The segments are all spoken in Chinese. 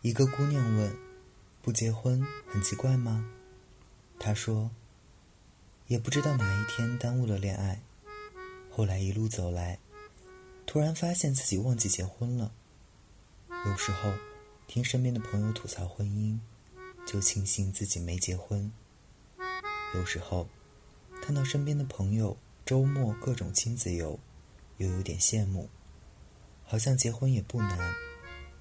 一个姑娘问：“不结婚很奇怪吗？”她说：“也不知道哪一天耽误了恋爱，后来一路走来，突然发现自己忘记结婚了。有时候听身边的朋友吐槽婚姻，就庆幸自己没结婚；有时候看到身边的朋友周末各种亲子游，又有点羡慕，好像结婚也不难，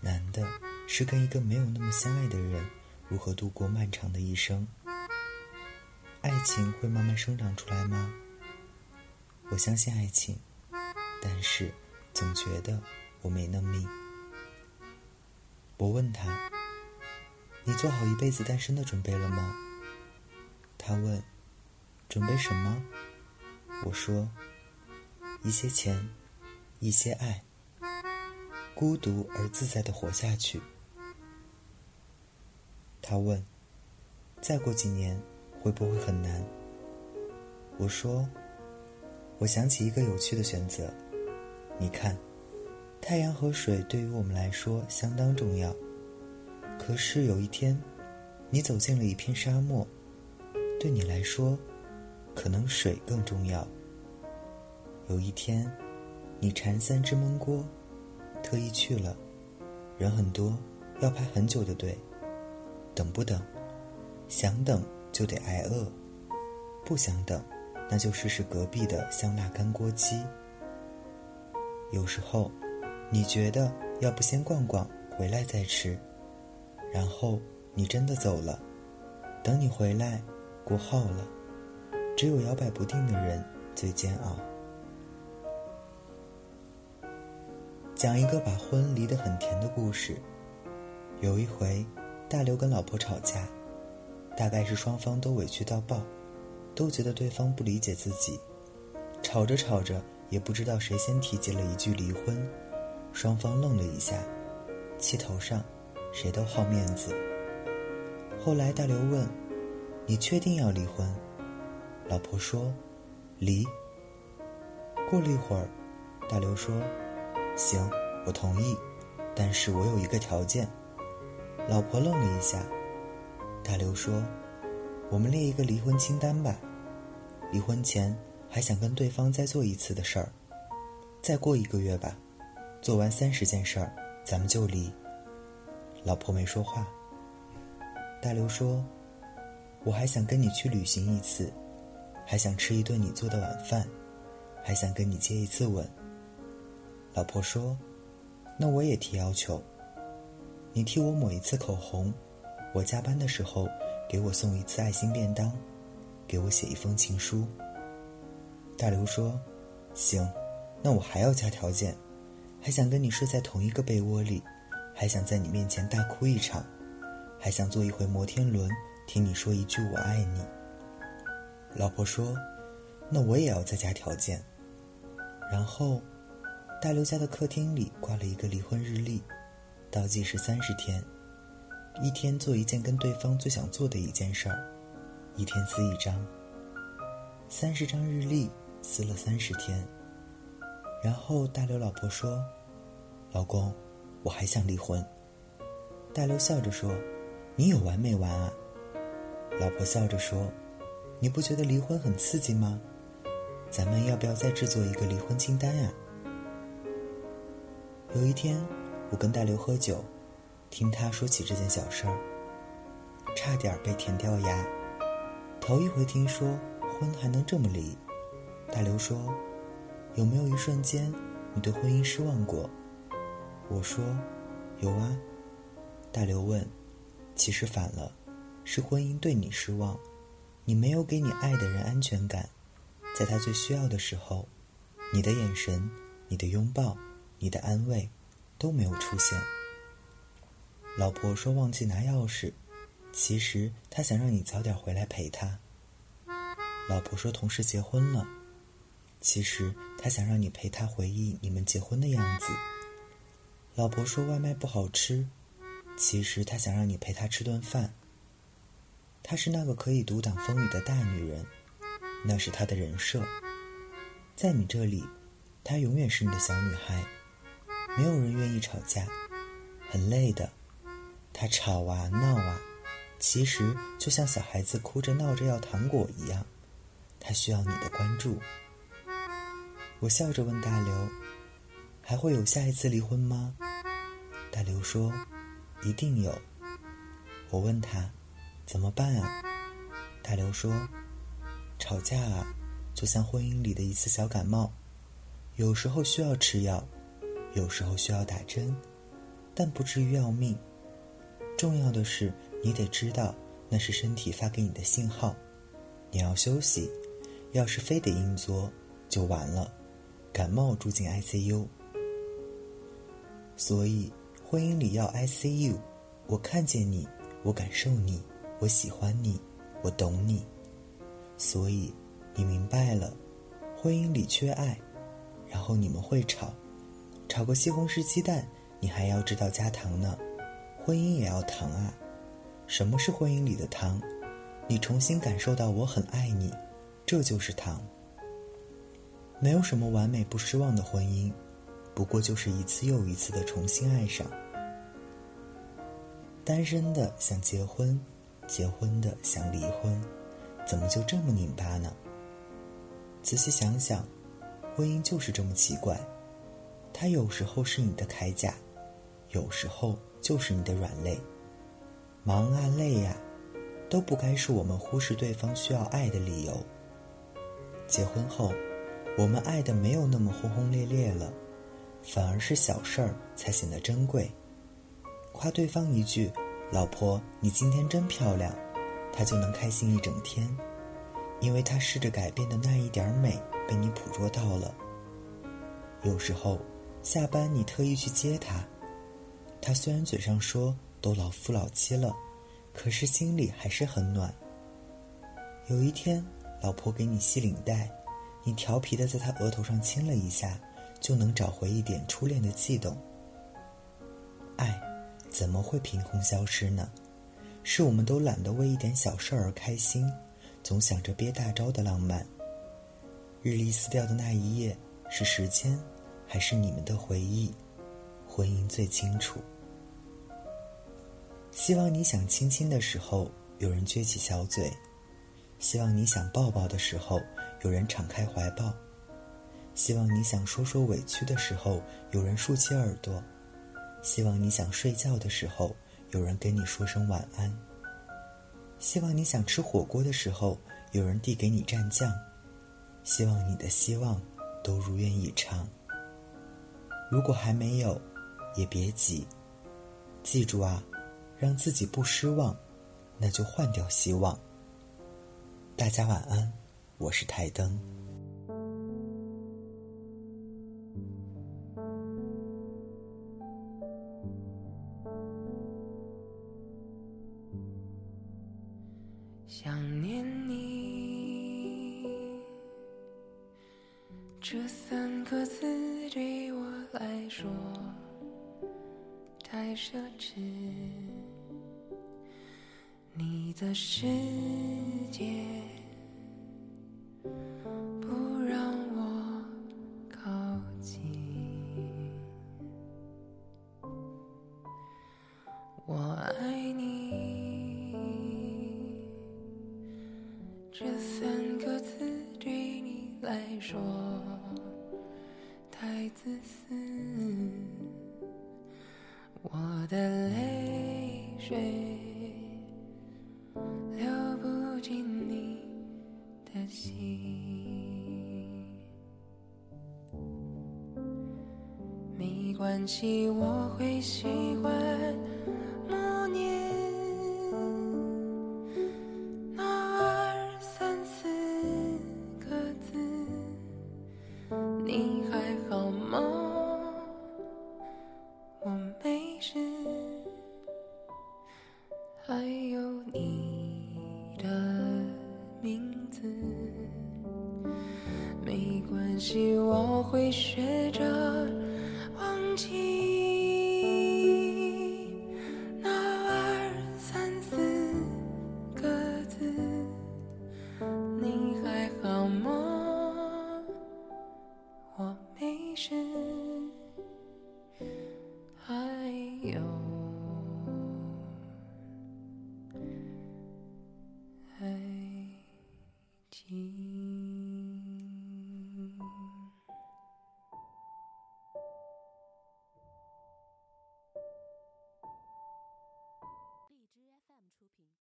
难的。”是跟一个没有那么相爱的人如何度过漫长的一生？爱情会慢慢生长出来吗？我相信爱情，但是总觉得我没那命。我问他：“你做好一辈子单身的准备了吗？”他问：“准备什么？”我说：“一些钱，一些爱，孤独而自在的活下去。”他问：“再过几年会不会很难？”我说：“我想起一个有趣的选择。你看，太阳和水对于我们来说相当重要。可是有一天，你走进了一片沙漠，对你来说，可能水更重要。有一天，你馋三只焖锅，特意去了，人很多，要排很久的队。”等不等？想等就得挨饿，不想等，那就试试隔壁的香辣干锅鸡。有时候，你觉得要不先逛逛，回来再吃，然后你真的走了，等你回来，过后了。只有摇摆不定的人最煎熬。讲一个把婚离得很甜的故事。有一回。大刘跟老婆吵架，大概是双方都委屈到爆，都觉得对方不理解自己。吵着吵着，也不知道谁先提及了一句离婚，双方愣了一下，气头上，谁都好面子。后来大刘问：“你确定要离婚？”老婆说：“离。”过了一会儿，大刘说：“行，我同意，但是我有一个条件。”老婆愣了一下，大刘说：“我们列一个离婚清单吧，离婚前还想跟对方再做一次的事儿，再过一个月吧，做完三十件事儿，咱们就离。”老婆没说话。大刘说：“我还想跟你去旅行一次，还想吃一顿你做的晚饭，还想跟你接一次吻。”老婆说：“那我也提要求。”你替我抹一次口红，我加班的时候给我送一次爱心便当，给我写一封情书。大刘说：“行，那我还要加条件，还想跟你睡在同一个被窝里，还想在你面前大哭一场，还想坐一回摩天轮，听你说一句我爱你。”老婆说：“那我也要再加条件。”然后，大刘家的客厅里挂了一个离婚日历。倒计时三十天，一天做一件跟对方最想做的一件事儿，一天撕一张。三十张日历撕了三十天，然后大刘老婆说：“老公，我还想离婚。”大刘笑着说：“你有完没完啊？”老婆笑着说：“你不觉得离婚很刺激吗？咱们要不要再制作一个离婚清单呀？”有一天。我跟大刘喝酒，听他说起这件小事儿，差点被甜掉牙。头一回听说婚还能这么离。大刘说：“有没有一瞬间你对婚姻失望过？”我说：“有啊。”大刘问：“其实反了，是婚姻对你失望，你没有给你爱的人安全感，在他最需要的时候，你的眼神、你的拥抱、你的安慰。”都没有出现。老婆说忘记拿钥匙，其实她想让你早点回来陪她。老婆说同事结婚了，其实她想让你陪她回忆你们结婚的样子。老婆说外卖不好吃，其实她想让你陪她吃顿饭。她是那个可以独挡风雨的大女人，那是她的人设。在你这里，她永远是你的小女孩。没有人愿意吵架，很累的。他吵啊闹啊，其实就像小孩子哭着闹着要糖果一样，他需要你的关注。我笑着问大刘：“还会有下一次离婚吗？”大刘说：“一定有。”我问他：“怎么办啊？”大刘说：“吵架啊，就像婚姻里的一次小感冒，有时候需要吃药，有时候需要打针，但不至于要命。”重要的是，你得知道那是身体发给你的信号，你要休息。要是非得硬作，就完了，感冒住进 ICU。所以，婚姻里要 ICU。我看见你，我感受你，我喜欢你，我懂你。所以，你明白了，婚姻里缺爱，然后你们会吵，炒个西红柿鸡蛋，你还要知道加糖呢。婚姻也要糖啊！什么是婚姻里的糖？你重新感受到我很爱你，这就是糖。没有什么完美不失望的婚姻，不过就是一次又一次的重新爱上。单身的想结婚，结婚的想离婚，怎么就这么拧巴呢？仔细想想，婚姻就是这么奇怪，它有时候是你的铠甲，有时候。就是你的软肋，忙啊累呀，都不该是我们忽视对方需要爱的理由。结婚后，我们爱的没有那么轰轰烈烈了，反而是小事儿才显得珍贵。夸对方一句“老婆，你今天真漂亮”，他就能开心一整天，因为他试着改变的那一点美被你捕捉到了。有时候，下班你特意去接他。他虽然嘴上说都老夫老妻了，可是心里还是很暖。有一天，老婆给你系领带，你调皮的在他额头上亲了一下，就能找回一点初恋的悸动。爱怎么会凭空消失呢？是我们都懒得为一点小事而开心，总想着憋大招的浪漫。日历撕掉的那一页，是时间，还是你们的回忆？婚姻最清楚。希望你想亲亲的时候，有人撅起小嘴；希望你想抱抱的时候，有人敞开怀抱；希望你想说说委屈的时候，有人竖起耳朵；希望你想睡觉的时候，有人跟你说声晚安；希望你想吃火锅的时候，有人递给你蘸酱；希望你的希望都如愿以偿。如果还没有，也别急，记住啊。让自己不失望，那就换掉希望。大家晚安，我是台灯。这三个字对我来说太奢侈。你的世界不让我靠近，我爱你这三个字对你来说水流不进你的心。没关系我会习惯我会学着忘记